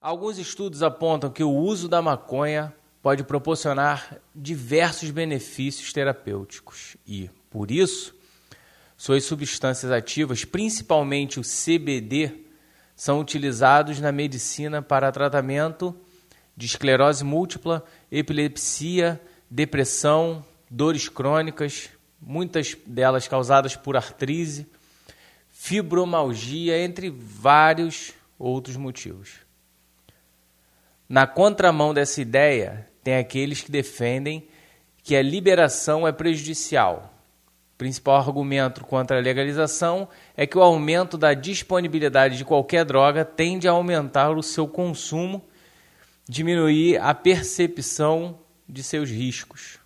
Alguns estudos apontam que o uso da maconha pode proporcionar diversos benefícios terapêuticos e, por isso, suas substâncias ativas, principalmente o CBD, são utilizados na medicina para tratamento de esclerose múltipla, epilepsia, depressão, dores crônicas, muitas delas causadas por artrise, fibromalgia, entre vários outros motivos. Na contramão dessa ideia, tem aqueles que defendem que a liberação é prejudicial. O principal argumento contra a legalização é que o aumento da disponibilidade de qualquer droga tende a aumentar o seu consumo, diminuir a percepção de seus riscos.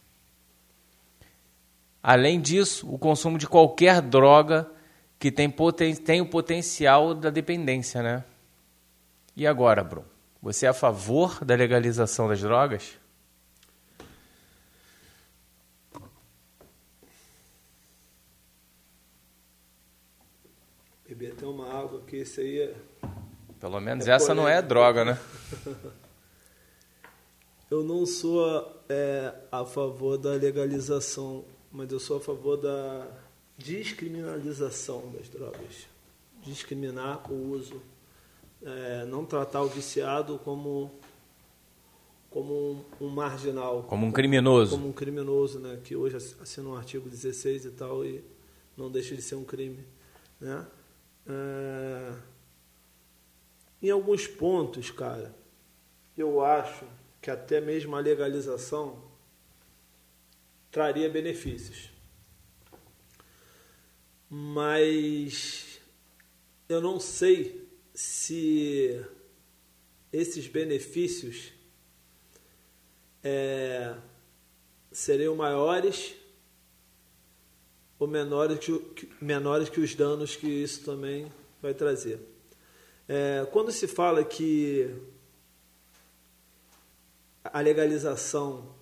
Além disso, o consumo de qualquer droga que tem, poten tem o potencial da dependência, né? E agora, Bruno? Você é a favor da legalização das drogas? Beber até uma água, que isso aí é. Pelo menos é essa não é droga, né? eu não sou é, a favor da legalização, mas eu sou a favor da descriminalização das drogas. Discriminar o uso é, não tratar o viciado como como um, um, marginal, como um criminoso, como um criminoso, né? Que hoje assina um artigo 16 e tal e não deixa de ser um crime, né? É, em alguns pontos, cara, eu acho que até mesmo a legalização traria benefícios, mas eu não sei se esses benefícios é, seriam maiores ou menores que, menores que os danos que isso também vai trazer. É, quando se fala que a legalização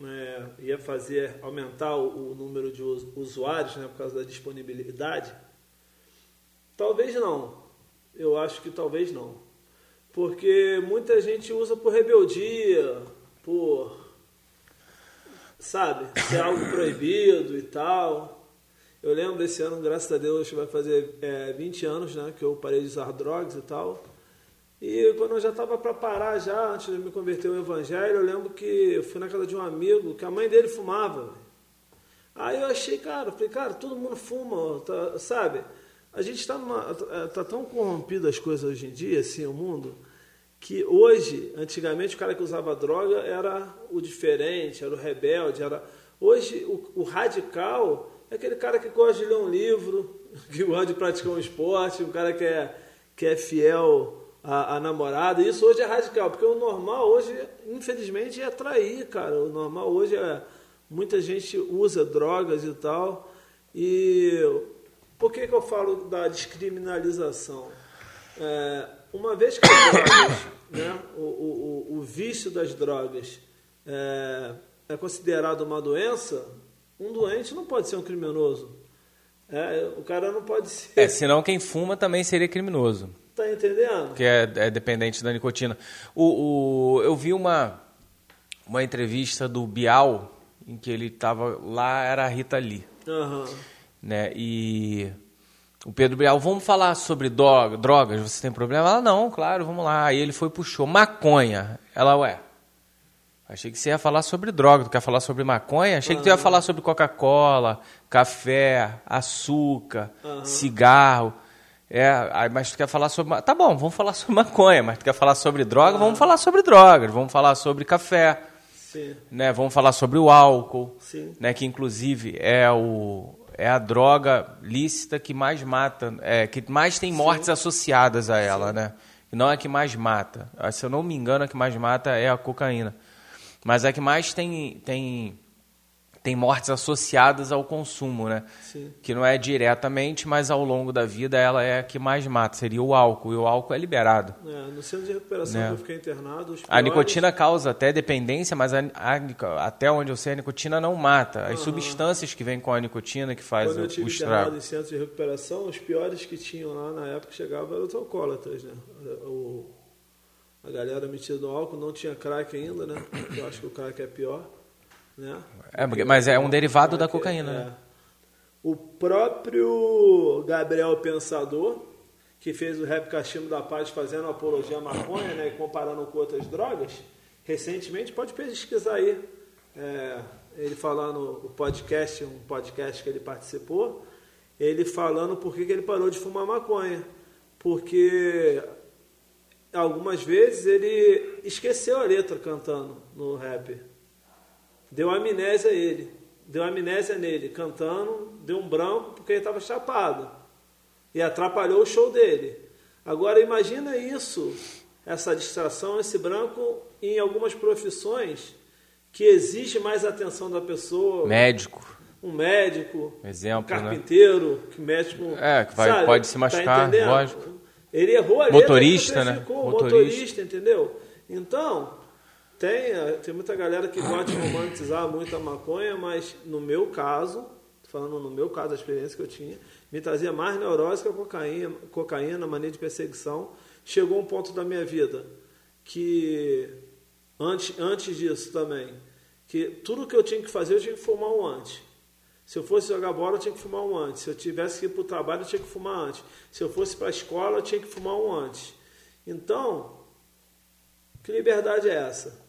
né, ia fazer aumentar o, o número de usuários né, por causa da disponibilidade, talvez não. Eu acho que talvez não. Porque muita gente usa por rebeldia, por. Sabe? Ser algo proibido e tal. Eu lembro esse ano, graças a Deus, vai fazer é, 20 anos né, que eu parei de usar drogas e tal. E quando eu já estava para parar, já, antes de me converter ao Evangelho, eu lembro que eu fui na casa de um amigo que a mãe dele fumava. Aí eu achei, cara, falei, cara, todo mundo fuma, tá, sabe? A gente está tá tão corrompido as coisas hoje em dia, assim, o mundo, que hoje, antigamente, o cara que usava droga era o diferente, era o rebelde, era. Hoje, o, o radical é aquele cara que gosta de ler um livro, que gosta de praticar um esporte, um cara que é, que é fiel à, à namorada. Isso hoje é radical, porque o normal hoje, infelizmente, é trair, cara. O normal hoje é. Muita gente usa drogas e tal. E por que, que eu falo da descriminalização? É, uma vez que as drogas, né, o, o, o, vício das drogas é, é, considerado uma doença, um doente não pode ser um criminoso. É, o cara não pode ser. É, senão quem fuma também seria criminoso. Tá entendendo? Que é, é dependente da nicotina. O, o, eu vi uma, uma entrevista do Bial, em que ele estava lá, era a Rita Lee. Uhum né? E o Pedro Bial, vamos falar sobre drogas, você tem problema? Ela, não, claro, vamos lá. Aí ele foi puxou maconha. Ela, ué, achei que você ia falar sobre droga, tu quer falar sobre maconha? Achei uhum. que tu ia falar sobre Coca-Cola, café, açúcar, uhum. cigarro. É, mas tu quer falar sobre. Tá bom, vamos falar sobre maconha, mas tu quer falar sobre droga? Uhum. Vamos falar sobre drogas, vamos falar sobre café. Sim. Né? Vamos falar sobre o álcool, Sim. né? que inclusive é o, é a droga lícita que mais mata, é, que mais tem mortes Sim. associadas a ela, Sim. né? Não é a que mais mata. Se eu não me engano, a que mais mata é a cocaína. Mas é a que mais tem, tem tem mortes associadas ao consumo, né? Sim. Que não é diretamente, mas ao longo da vida ela é a que mais mata, seria o álcool, e o álcool é liberado. É, no centro de recuperação né? que eu fiquei internado... Piores... A nicotina causa até dependência, mas a, a, até onde eu sei, a nicotina não mata. As uhum. substâncias que vêm com a nicotina que faz Quando o, eu tive o estrago. em centro de recuperação, os piores que tinham lá na época chegavam eram os alcoólatras, né? O, a galera metida no álcool, não tinha crack ainda, né? Eu acho que o crack é pior, né? É, mas é um derivado da é- cocaína, é. né? O próprio Gabriel Pensador, que fez o rap Cachimbo da Paz fazendo apologia à maconha, né? E comparando com outras drogas, recentemente, pode pesquisar aí. É, ele falando o podcast, um podcast que ele participou, ele falando por que, que ele parou de fumar maconha. Porque algumas vezes ele esqueceu a letra cantando no rap. Deu amnésia a ele. Deu amnésia nele, cantando, deu um branco porque ele estava chapado. E atrapalhou o show dele. Agora imagina isso, essa distração, esse branco em algumas profissões que exige mais atenção da pessoa. Médico. Um médico, Exemplo, um né? carpinteiro, que médico. É, que vai- pode se machucar, entendendo? lógico. Ele errou a letra, Motorista, né? Motorista. motorista, entendeu? Então, tem, eh, tem muita galera que gosta de romantizar muito a maconha, mas no meu caso, falando no meu caso, a experiência que eu tinha, me trazia mais neurose que a cocaína, cocaína, mania de perseguição. Chegou um ponto da minha vida que, antes, antes disso também, que tudo que eu tinha que fazer, eu tinha que fumar um antes. Se eu fosse jogar bola, eu tinha que fumar um antes. Se eu tivesse que ir para o trabalho, eu tinha que fumar antes. Se eu fosse para a escola, eu tinha que fumar um antes. Então, que liberdade é essa?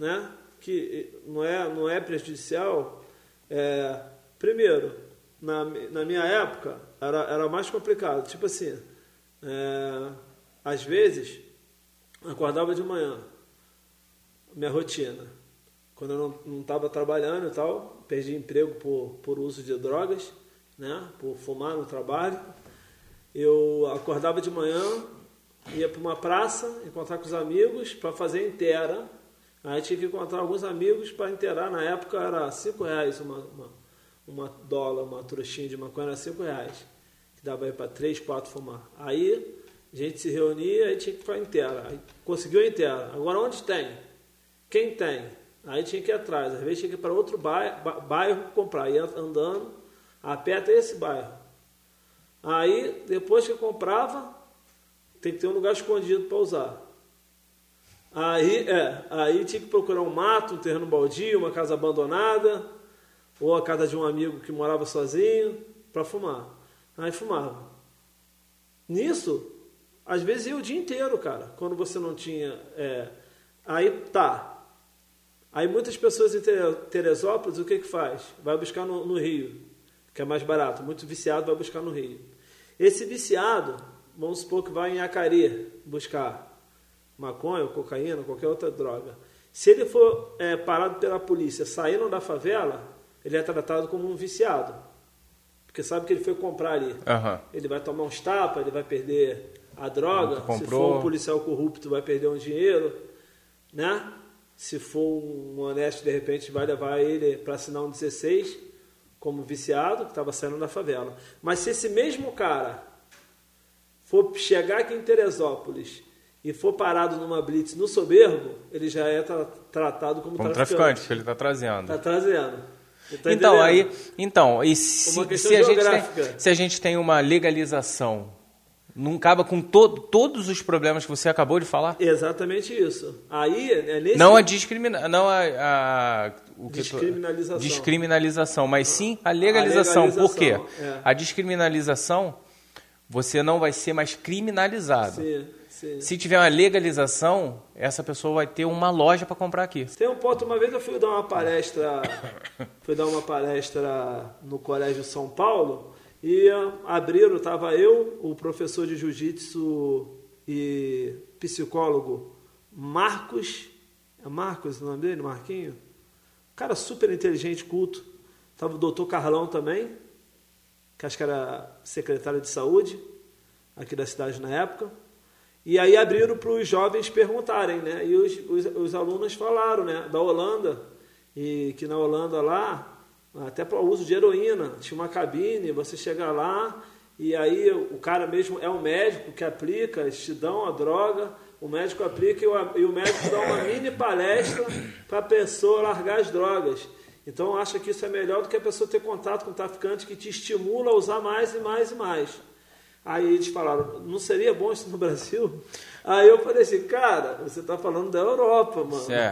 Né? Que não é, não é prejudicial. É, primeiro, na, na minha época, era, era mais complicado. Tipo assim, é, às vezes, acordava de manhã, minha rotina. Quando eu não estava trabalhando e tal, perdi emprego por, por uso de drogas, né? por fumar no trabalho. Eu acordava de manhã, ia para uma praça, encontrar com os amigos para fazer inteira. Aí tinha que encontrar alguns amigos para inteirar. Na época era cinco reais uma, uma, uma dólar, uma trouxinha de maconha era cinco reais. Que dava aí para três, quatro fumar. Aí a gente se reunia e tinha que ir para inteira. Aí conseguiu a inteira. Agora onde tem? Quem tem? Aí tinha que ir atrás. Às vezes tinha que ir para outro bairro, ba- bairro comprar. Ia andando, a pé até esse bairro. Aí, depois que comprava, tem que ter um lugar escondido para usar. Aí, é, aí tinha que procurar um mato, um terreno baldio, uma casa abandonada, ou a casa de um amigo que morava sozinho, para fumar. Aí fumava. Nisso, às vezes ia o dia inteiro, cara, quando você não tinha. é, aí tá. Aí muitas pessoas em Tere- Teresópolis, o que que faz? Vai buscar no, no Rio, que é mais barato. Muito viciado vai buscar no Rio. Esse viciado, vamos supor que vai em Acari buscar maconha, cocaína, qualquer outra droga. Se ele for é, parado pela polícia saindo da favela, ele é tratado como um viciado. Porque sabe que ele foi comprar ali. Aham. Ele vai tomar uns tapas, ele vai perder a droga. Se for um policial corrupto, vai perder um dinheiro. Né? Se for um honesto, de repente, vai levar ele para assinar um 16 como viciado, que estava saindo da favela. Mas se esse mesmo cara for chegar aqui em Teresópolis e for parado numa blitz no soberbo, ele já é tra- tratado como, Como traficante. traficante, que ele está trazendo. Tá trazendo. Ele tá então, aí, então, e se, se, a gente tem, se a gente tem uma legalização, não acaba com todo, todos os problemas que você acabou de falar? Exatamente isso. Aí, é nesse... Não a discrimina, não a, a- o que tu- Descriminalização. descriminalização, mas sim a legalização. Por quê? legalização, é. A descriminalização, você não vai ser mais criminalizado. Sim, sim. Se tiver uma legalização, essa pessoa vai ter uma loja para comprar aqui. Tem um ponto, uma vez eu fui dar uma palestra, fui dar uma palestra no Colégio São Paulo e abriram, estava eu, o professor de jiu-jitsu e psicólogo Marcos, é Marcos o nome dele, Marquinho? Cara super inteligente, culto. Tava o doutor Carlão também, que acho que era secretário de saúde aqui da cidade na época. E aí abriram para os jovens perguntarem, né? E os, os, os alunos falaram, né? Da Holanda, e que na Holanda lá, até para o uso de heroína, tinha uma cabine, você chega lá e aí o cara mesmo é um médico que aplica, eles te dão a droga, o médico aplica e o, e o médico dá uma mini palestra para a pessoa largar as drogas. Então acha que isso é melhor do que a pessoa ter contato com o traficante que te estimula a usar mais e mais e mais. Aí eles falaram, não seria bom isso no Brasil? Aí eu falei assim, cara, você tá falando da Europa, mano. É.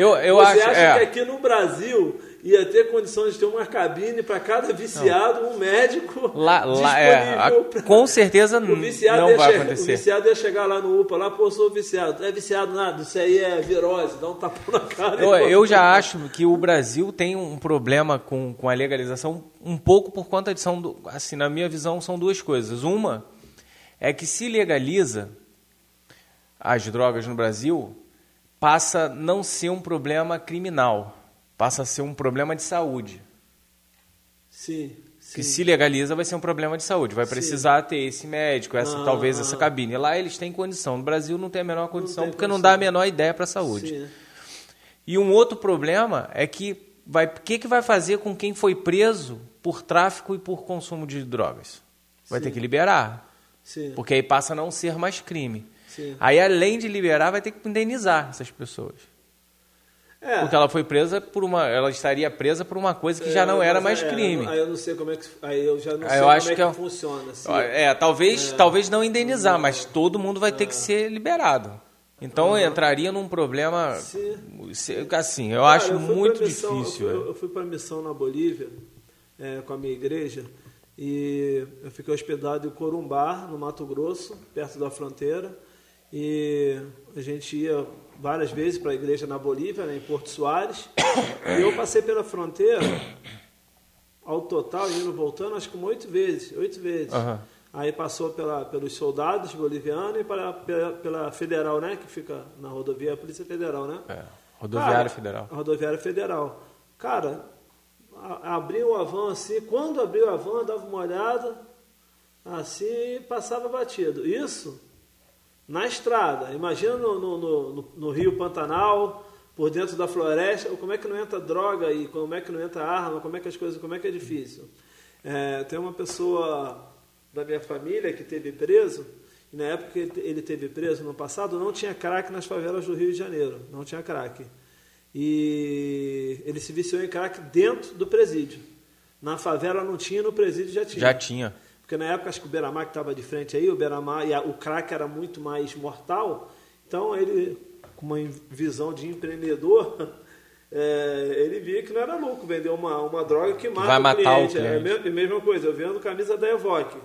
Eu, eu você acho, acha é. que aqui no Brasil ia ter condições de ter uma cabine para cada viciado, um médico Lá, lá, é, a- pra- com certeza O viciado, não vai che- o acontecer. viciado ia chegar lá no UPA, lá, pô, sou viciado. Não é viciado nada, isso aí é virose, dá um tapão na cara. Eu, eu já acho que o Brasil tem um problema com, com a legalização um pouco por conta de são do- assim na minha visão são duas coisas. Uma é que se legaliza as drogas no Brasil passa a não ser um problema criminal, passa a ser um problema de saúde. Sim, Que sim. se legaliza vai ser um problema de saúde, vai Sim. precisar ter esse médico, essa Ah, talvez essa ah. cabine. Lá eles têm condição, no Brasil não tem a menor condição porque não condição. dá a menor ideia para a saúde. Sim. E um outro problema é que vai, o que, que vai fazer com quem foi preso por tráfico e por consumo de drogas? Vai Sim. ter que liberar, Sim, porque aí passa a não ser mais crime. sim. Aí, além de liberar, vai ter que indenizar essas pessoas. É, Porque ela foi presa por uma. Ela estaria presa por uma coisa que já é, não era mais é, crime. Aí eu não sei como é que. Aí eu já não sei como é que é- funciona. assim. É, talvez, talvez não indenizar, mas todo mundo vai ter que ser liberado. Então entraria num problema. Sim. se- Assim, eu Cara, acho eu muito missão- difícil. Eu fui, fui para missão na Bolívia é, com a minha igreja e eu fiquei hospedado em Corumbá, no Mato Grosso, perto da fronteira. E a gente ia várias vezes para a igreja na Bolívia, né, em Porto Soares. E eu passei pela fronteira, ao total, indo voltando, acho que como oito vezes. Oito vezes. Aham. Aí passou pela, pelos soldados bolivianos e pela, pela, pela federal, né? Que fica na rodovia, a Polícia Federal, né? É, Rodoviária Cara, Federal. Rodoviária Federal. Cara, a- abriu a van assim, quando abriu a van, dava uma olhada, assim, e passava batido. Isso na estrada. Imagina no, no, no- no- Rio Pantanal, por dentro da floresta, como é que não entra droga e como é que não entra arma, como é que as coisas, como é que é difícil. É, tem uma pessoa da minha família que teve preso, e na época que ele teve preso no passado, não tinha crack nas favelas do Rio de Janeiro, não tinha crack. E ele se viciou em crack dentro do presídio. Na favela não tinha, no presídio já tinha. Já tinha. Porque na época acho que o Beramar que estava de frente aí, o Beramar e a- o crack era muito mais mortal. Então ele, com uma visão de empreendedor, é, ele via que não era louco vender uma, uma droga que mata vai o matar o cliente. É a cliente. me- a mesma coisa, eu vendo camisa da Evoque.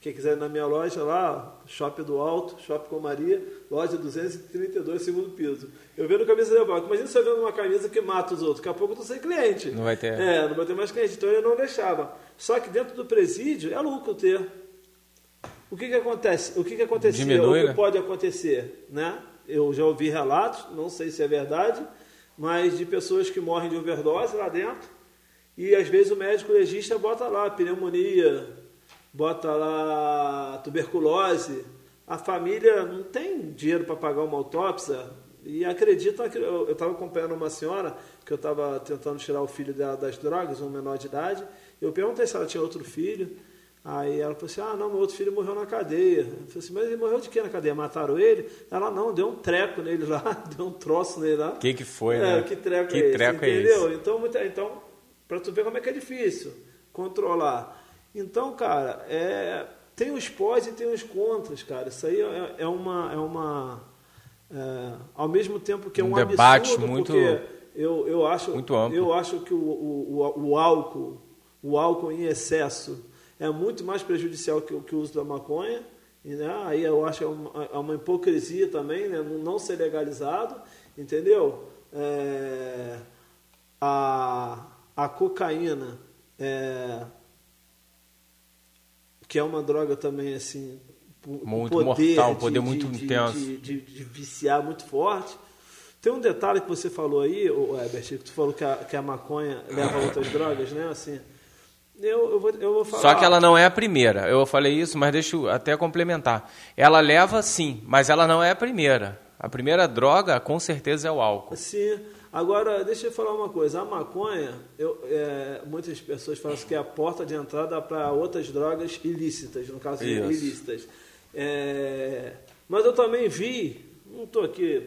Quem quiser ir na minha loja lá, Shopping do Alto, Shopping com Maria, loja 232, segundo piso. Eu vendo camisa da Evoque. Imagina se eu vendo uma camisa que mata os outros. Daqui a pouco eu tô sem cliente. Não vai ter. É, não vai ter mais cliente. Então eu não deixava. Só que dentro do presídio é lucro ter. O que que acontece? O que que acontecia? Diminui, o que né? pode acontecer, né? Eu já ouvi relatos, não sei se é verdade, mas de pessoas que morrem de overdose lá dentro e às vezes o médico legista bota lá pneumonia, bota lá tuberculose. A família não tem dinheiro para pagar uma autópsia e acreditam que eu estava acompanhando uma senhora que eu estava tentando tirar o filho dela das drogas, um menor de idade. Eu perguntei se ela tinha outro filho. Aí ela falou assim: Ah, não, meu outro filho morreu na cadeia. Eu falei assim: Mas ele morreu de quê na cadeia? Mataram ele? Ela não, deu um treco nele lá, deu um troço nele lá. O que, que foi, É, né? que treco que é esse, treco é entendeu? esse? Então, então para tu ver como é que é difícil controlar. Então, cara, é, tem os pós e tem os contras, cara. Isso aí é, é uma, é uma é, ao mesmo tempo que é um, Um debate absurdo, muito- porque eu, eu acho, muito amplo. eu acho que o, o, o, o álcool, o álcool em excesso é muito mais prejudicial que, o- que o uso da maconha. E, né, aí eu acho que é uma, é uma hipocrisia também, né, não não ser legalizado, entendeu? É, a, a cocaína, é, que é uma droga também assim, Muito poder mortal, de- poder de- muito de- intenso. de- de, viciar muito forte. Tem um detalhe que você falou aí, o Herbert, que tu falou que a, que a maconha leva a outras drogas, né? Assim, eu, eu, vou, eu vou falar. Só que ela não é a primeira. Eu falei isso, mas deixa eu até complementar. Ela leva sim, mas ela não é a primeira. A primeira droga, com certeza, é o álcool. Sim. Agora, deixa eu falar uma coisa. A maconha, eu, é, muitas pessoas falam que é a porta de entrada para outras drogas ilícitas, no caso Isso. ilícitas. É, mas eu também vi, não estou aqui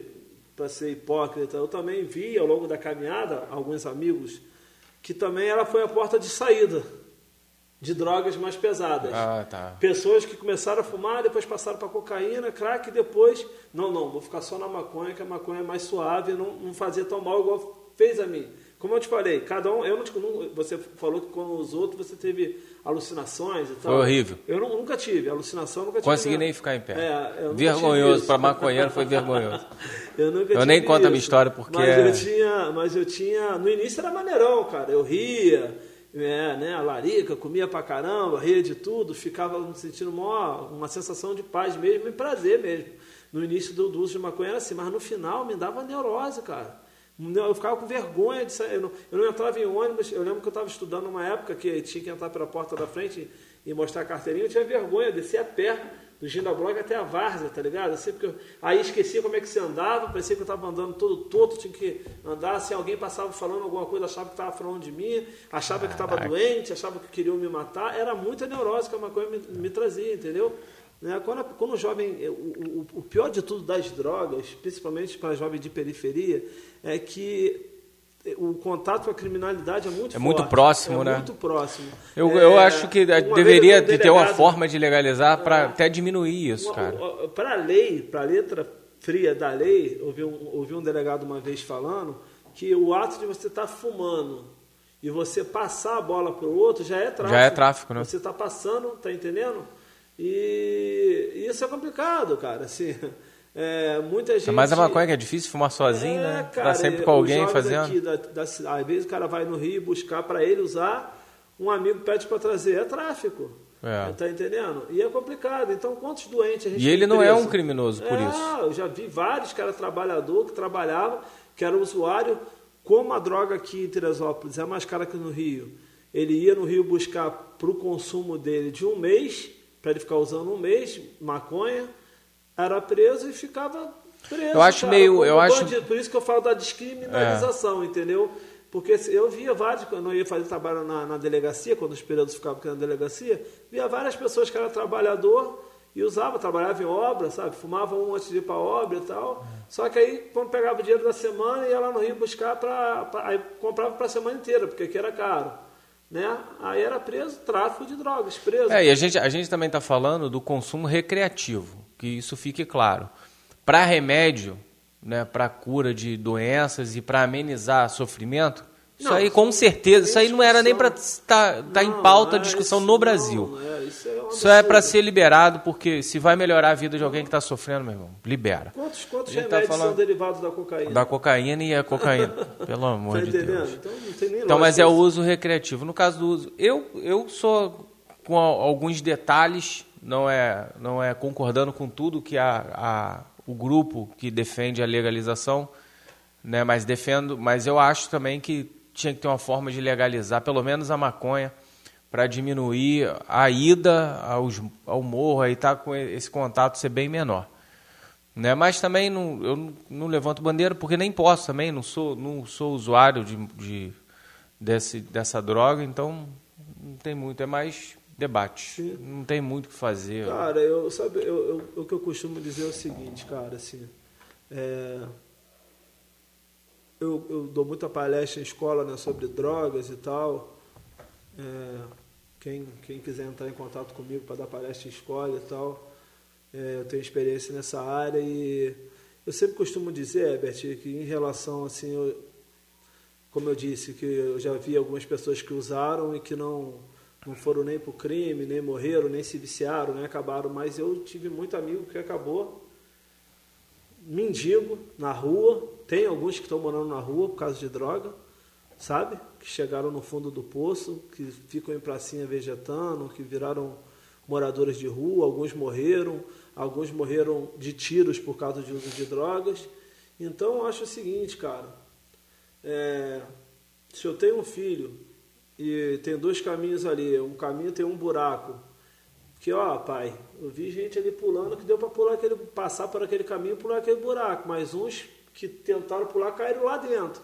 para ser hipócrita, eu também vi ao longo da caminhada alguns amigos que também ela foi a porta de saída. De drogas mais pesadas. Ah, tá. Pessoas que começaram a fumar, depois passaram para cocaína, crack, e depois, não, não, vou ficar só na maconha, que a maconha é mais suave, não, não fazia tão mal igual fez a mim. Como eu te falei, cada um, eu não, você falou que com os outros você teve alucinações e tal. Foi horrível. Eu não, nunca tive, alucinação nunca tive. Consegui nem ficar em pé. É, vergonhoso, para maconheiro foi vergonhoso. eu nunca eu nem conto a minha história porque mas é... eu tinha, mas eu tinha, no início era maneirão, cara. Eu ria, é, né, a larica, comia pra caramba, ria de tudo, ficava sentindo uma, uma sensação de paz mesmo e prazer mesmo. No início do, do uso de maconha era assim, mas no final me dava neurose, cara. Eu ficava com vergonha de sair. Eu não, eu não entrava em ônibus. Eu lembro que eu estava estudando numa época que tinha que entrar pela porta da frente e mostrar a carteirinha. Eu tinha vergonha, eu descia a pé do Gindablog até a Várzea, tá ligado? Assim, porque eu, aí esquecia como é que você andava, parecia que eu estava andando todo todo, tinha que andar. Se alguém passava falando alguma coisa, achava que estava falando de mim, achava que estava doente, achava que queriam me matar. Era muita neurose que a maconha me, me trazia, entendeu? Né? Quando, quando o jovem, o, o, o, pior de tudo das drogas, principalmente para jovem de periferia, é que o contato com a criminalidade é muito É muito próximo, é né? muito próximo. Eu, é, eu acho que deveria ter uma forma de legalizar para até diminuir isso, cara. Para a lei, para a letra fria da lei, ouvi um, ouvi um delegado uma vez falando que o ato de você estar tá fumando e você passar a bola para o outro já é tráfico. Já é tráfico, né? Você está passando, tá entendendo? E isso é complicado, cara. Assim, é, muita gente. Mas a maconha que é difícil fumar sozinho, é, né? Cara, tá sempre com alguém fazendo. Aqui da, da, às vezes o cara vai no Rio buscar para ele usar, um amigo pede para trazer. É tráfico. É. Tá entendendo? E é complicado. Então, quantos doentes a gente E ele não preso? é um criminoso por é, isso. Eu já vi vários que era trabalhador, que trabalhava, que era usuário. Como a droga aqui em Teresópolis é mais cara que no Rio, ele ia no Rio buscar para o consumo dele de um mês, para ele ficar usando um mês, maconha, era preso e ficava preso. Eu acho cara, meio. Eu acho... bandido. Por isso que eu falo da descriminalização, é. entendeu? Porque eu via vários, quando eu ia fazer trabalho na, na delegacia, quando os períodos ficavam aqui na delegacia, via várias pessoas que eram trabalhador e usava, trabalhava em obra, sabe? Fumava um antes de ir para a obra e tal. Só que aí, quando pegava o dinheiro da semana, ia lá no Rio buscar para. Aí comprava para a semana inteira, porque aqui era caro. Né? Aí era preso tráfico de drogas, preso. É, e a gente, a gente também está falando do consumo recreativo, que isso fique claro. Para remédio, né, para cura de doenças e para amenizar sofrimento, isso Não, aí com certeza, isso aí não era nem para estar tá, tá em pauta a é, discussão no não, Brasil. é, isso é, Isso é para ser liberado, porque se vai melhorar a vida de alguém que está sofrendo, meu irmão, libera. Quantos, quantos tá remédios falando são derivados da cocaína? Da cocaína e a cocaína, pelo amor tá de? Deus. Então não tem nem Então, mas é o uso recreativo. No caso do uso, eu, eu sou com alguns detalhes, não é, não é concordando com tudo que a, a, o grupo que defende a legalização, né, mas defendo, mas eu acho também que tinha que ter uma forma de legalizar, pelo menos a maconha, para diminuir a ida aos, ao morro e tá com esse contato ser bem menor. Né? Mas também não, eu não, levanto bandeira porque nem posso também, não sou, não sou usuário de, de, desse, dessa droga, então não tem muito, é mais debate. Não tem muito o que fazer. Cara, eu, sabe, eu, eu- o que eu costumo dizer é o seguinte, cara, assim, é, eu, eu dou muita palestra em escola né, sobre drogas e tal. É, quem, quem quiser entrar em contato comigo para dar palestra em escola e tal, é, eu tenho experiência nessa área e eu sempre costumo dizer, Herbert, que em relação assim, eu- como eu disse, que eu já vi algumas pessoas que usaram e que não, não foram nem para o crime, nem morreram, nem se viciaram, nem acabaram, mas eu tive muito amigo que acabou mendigo na rua, tem alguns que estão morando na rua por causa de droga, sabe? Que chegaram no fundo do poço, que ficam em pracinha vegetando, que viraram moradores de rua, alguns morreram, alguns morreram de tiros por causa de uso de drogas. Então eu acho o seguinte, cara, é, se eu tenho um filho e tem dois caminhos ali, um caminho tem um buraco, que ó, pai, eu vi gente ali pulando que deu para pular aquele, passar por aquele caminho, pular aquele buraco, mas uns que tentaram pular caíram lá dentro.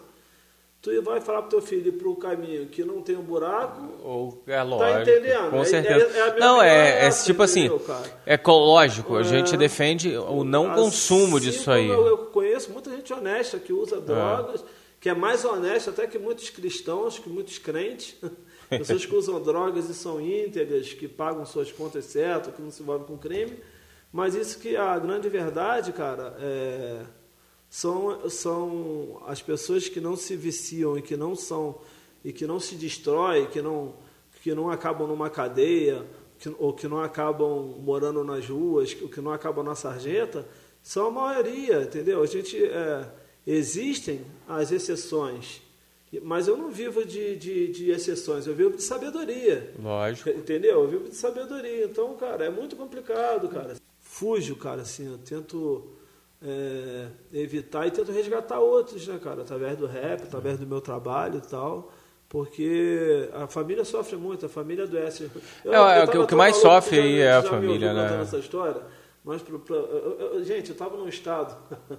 Tu vai falar pro teu filho ir pro caminho que não tem um buraco, Ou é lógico. Tá entendendo? Com É- certeza. é- é a minha não, é, é é tipo assim, cara? ecológico. A gente É. defende o não Assim consumo disso aí. Eu, eu conheço muita gente honesta que usa drogas, que é mais honesta até que muitos cristãos, que muitos crentes, Pessoas que usam drogas e são íntegras, que pagam suas contas certo, que não se envolvem com crime. Mas isso que a grande verdade, cara, é, são, são as pessoas que não se viciam e que não são e que não se destrói, que não, que não acabam numa cadeia, que, ou que não acabam morando nas ruas, ou que não acabam na sarjeta, são a maioria, entendeu? A gente é, existem as exceções, mas eu não vivo de, de, de, exceções, eu vivo de sabedoria. Lógico. Entendeu? Eu vivo de sabedoria. Então, cara, é muito complicado, cara. Fujo, cara, assim, eu tento é, evitar e tento resgatar outros, né, cara? Através do rap, através do meu trabalho e tal. Porque a família sofre muito, a família adoece. Eu, é, eu, o que mais sofre aí é a família, né? essa história, mas pro, pro, eu, gente, eu estava num estado,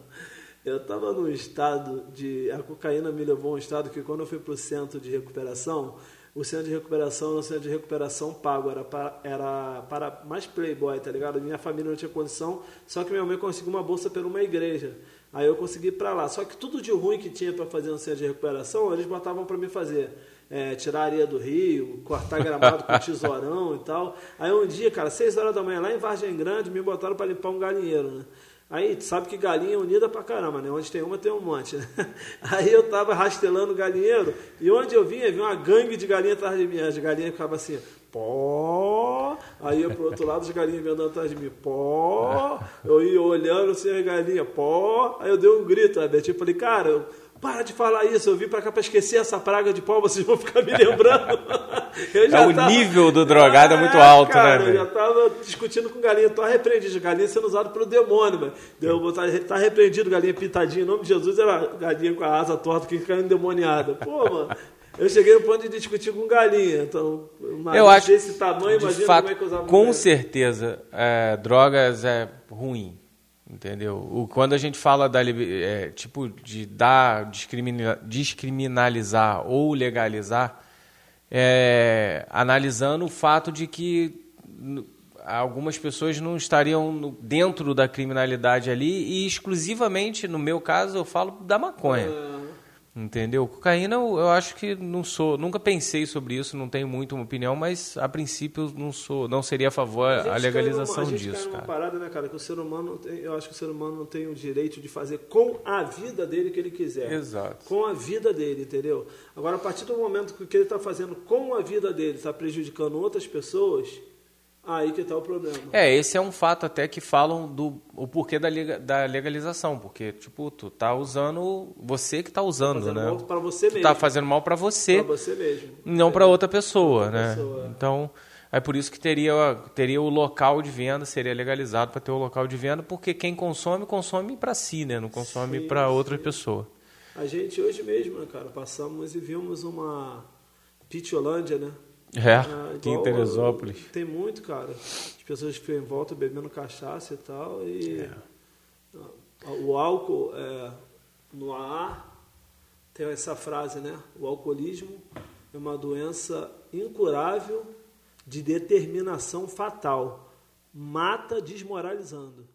eu estava num estado de a cocaína me levou a um estado que quando eu fui para o centro de recuperação, o centro de recuperação era um centro de recuperação pago, era para, era para mais playboy, tá ligado? Minha família não tinha condição, só que minha mãe conseguiu uma bolsa por uma igreja. Aí eu consegui ir para lá. Só que tudo de ruim que tinha para fazer no centro de recuperação, eles botavam para mim fazer. É, tirar areia do rio, cortar gramado com tesourão e tal. Aí um dia, cara, seis horas da manhã, lá em Vargem Grande, me botaram para limpar um galinheiro, né? Aí, sabe que galinha é unida pra caramba, né? Onde tem uma, tem um monte, né? Aí eu tava rastelando o galinheiro, e onde eu vinha, vinha uma gangue de galinha atrás de mim. As galinhas ficavam assim, pó. Aí eu pro outro lado, as galinhas vindo atrás de mim, pó. Eu ia olhando assim, as galinhas, pó. Aí eu dei um grito, né? Tipo, falei, cara, para de falar isso, eu vim para cá para esquecer essa praga de pó, vocês vão ficar me lembrando. é, o tava... nível do drogado é, é muito alto, né, cara, né? Eu já estava discutindo com galinha, tô repreendido, galinha sendo usada pelo demônio, mano. Eu vou estar tá repreendido, galinha pintadinha, em nome de Jesus, era galinha com a asa torta que fica endemoniada. Pô, mano. Eu cheguei no ponto de discutir com galinha, então, eu acho desse tamanho, imagina fato, como é que usava Com mulher. certeza, é, drogas é ruim, entendeu? O, quando a gente fala da é, tipo de dar descriminalizar ou legalizar, é, analisando o fato de que algumas pessoas não estariam dentro da criminalidade ali e exclusivamente no meu caso eu falo da maconha. Entendeu? Cocaína, eu acho que não sou, nunca pensei sobre isso, não tenho muito uma opinião, mas a princípio não sou, não seria a favor a, a legalização numa, a disso, cara. parada, né, cara, que o ser humano, tem, eu acho que o ser humano não tem o direito de fazer com a vida dele que ele quiser. Exato. Com a vida dele, entendeu? Agora, a partir do momento que o que ele está fazendo com a vida dele está prejudicando outras pessoas, Aí que está o problema. É, esse é um fato até que falam do o porquê da, da legalização, porque tipo tu tá usando você que tá usando, tá né? Mal para você mesmo. Tá fazendo mal para você, pra você mesmo. não é. para outra pessoa, outra né? Pessoa. Então é por isso que teria teria o local de venda seria legalizado para ter o local de venda, porque quem consome consome para si, né? Não consome para outra sim. pessoa. A gente hoje mesmo, né, cara, passamos e vimos uma Pitolândia, né? É, ah, aqui em Teresópolis. Tem muito, cara. As pessoas ficam em volta bebendo cachaça e tal. E é. o álcool é, no ar tem essa frase, né? O alcoolismo é uma doença incurável de determinação fatal. Mata desmoralizando.